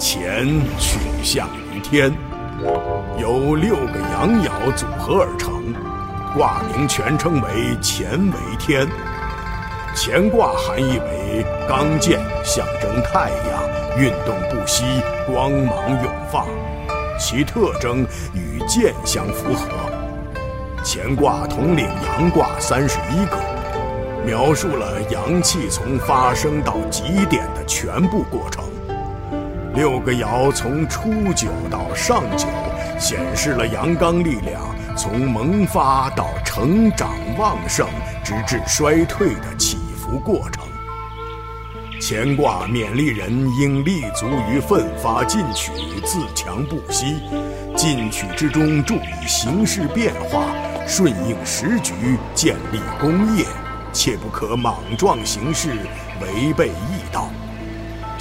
乾取象于天，由六个阳爻组合而成，卦名全称为乾为天。乾卦含义为刚健，象征太阳运动不息，光芒永放，其特征与剑相符合。乾卦统领阳卦三十一个，描述了阳气从发生到极点的全部过程。六个爻从初九到上九，显示了阳刚力量从萌发到成长旺盛，直至衰退的起伏过程。乾卦勉励人应立足于奋发进取，自强不息。进取之中，注意形势变化，顺应时局，建立功业，切不可莽撞行事，违背义道。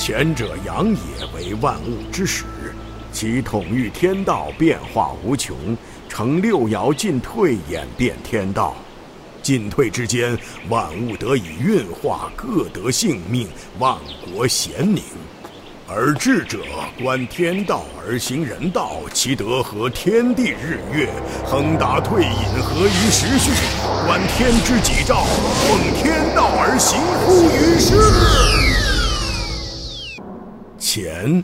前者阳也，为万物之始，其统御天道，变化无穷，成六爻进退，演变天道。进退之间，万物得以运化，各得性命，万国咸宁。而智者观天道而行人道，其德合天地日月，亨达退隐，合于时序，观天之己兆，奉天道而行乎于世。乾，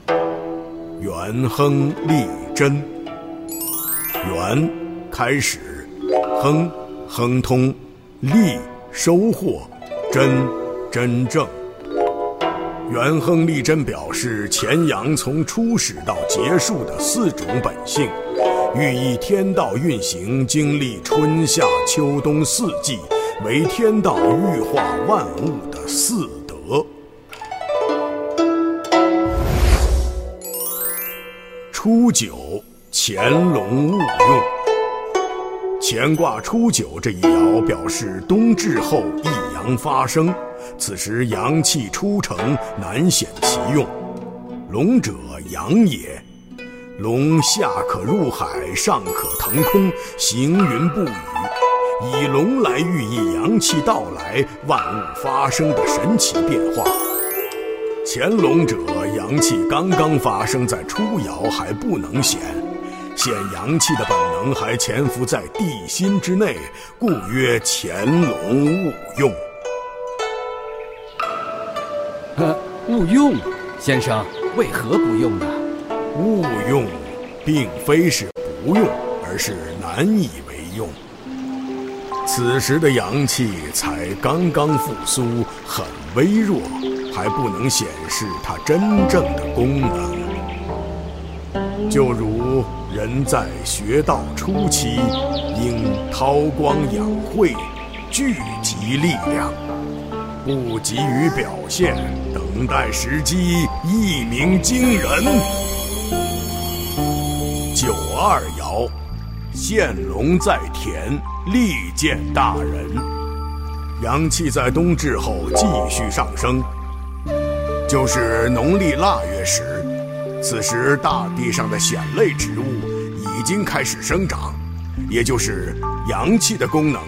元亨利贞。元，开始；亨，亨通；利，收获；贞，真正。元亨利贞表示乾阳从初始到结束的四种本性，寓意天道运行经历春夏秋冬四季，为天道育化万物的四德。九，乾隆勿用。乾卦初九这一爻表示冬至后一阳发生，此时阳气初成，难显其用。龙者阳也，龙下可入海，上可腾空，行云布雨，以龙来寓意阳气到来，万物发生的神奇变化。乾隆者，阳气刚刚发生在初爻，还不能显，显阳气的本能还潜伏在地心之内，故曰乾隆勿用。呃，勿用，先生为何不用呢？勿用，并非是不用，而是难以为用。此时的阳气才刚刚复苏，很微弱。还不能显示它真正的功能，就如人在学道初期，应韬光养晦，聚集力量，不急于表现，等待时机，一鸣惊人。九二爻，现龙在田，利见大人。阳气在冬至后继续上升。就是农历腊月时，此时大地上的藓类植物已经开始生长，也就是阳气的功能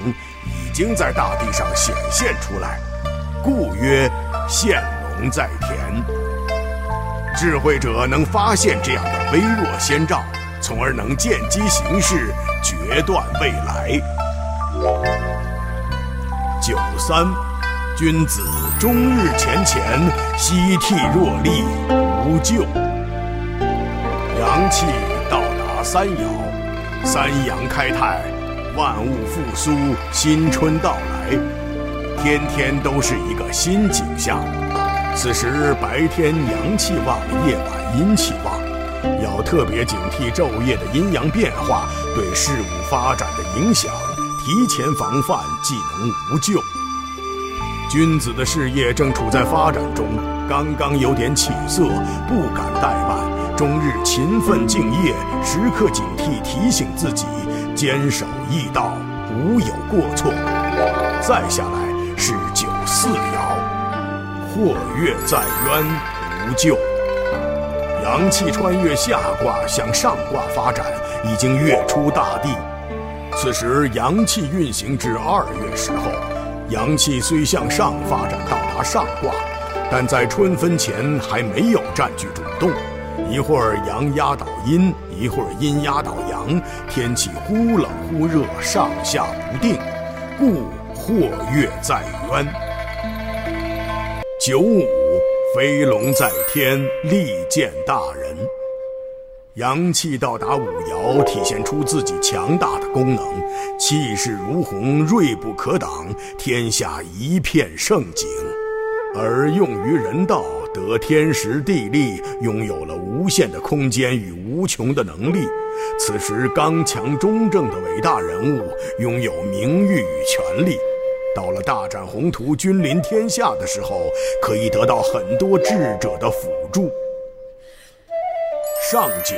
已经在大地上显现出来，故曰现龙在田。智慧者能发现这样的微弱先兆，从而能见机行事，决断未来。九三。君子终日乾乾，夕惕若厉，无咎。阳气到达三爻，三阳开泰，万物复苏，新春到来，天天都是一个新景象。此时白天阳气旺，夜晚阴气旺，要特别警惕昼夜的阴阳变化对事物发展的影响，提前防范，既能无咎。君子的事业正处在发展中，刚刚有点起色，不敢怠慢，终日勤奋敬业，时刻警惕提醒自己，坚守义道，无有过错。再下来是九四爻，或跃在渊，无咎。阳气穿越下卦向上卦发展，已经跃出大地。此时阳气运行至二月时候。阳气虽向上发展到达上卦，但在春分前还没有占据主动，一会儿阳压倒阴，一会儿阴压倒阳，天气忽冷忽热，上下不定，故祸月在渊。九五，飞龙在天，利见大人。阳气到达五爻，体现出自己强大的功能，气势如虹，锐不可挡，天下一片盛景。而用于人道，得天时地利，拥有了无限的空间与无穷的能力。此时，刚强中正的伟大人物，拥有名誉与权力。到了大展宏图、君临天下的时候，可以得到很多智者的辅助。上九，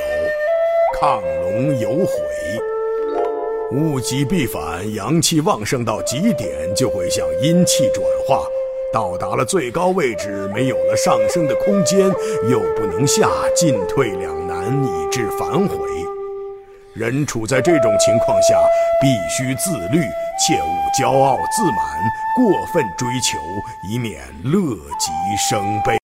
亢龙有悔。物极必反，阳气旺盛到极点，就会向阴气转化。到达了最高位置，没有了上升的空间，又不能下，进退两难，以致反悔。人处在这种情况下，必须自律，切勿骄傲自满，过分追求，以免乐极生悲。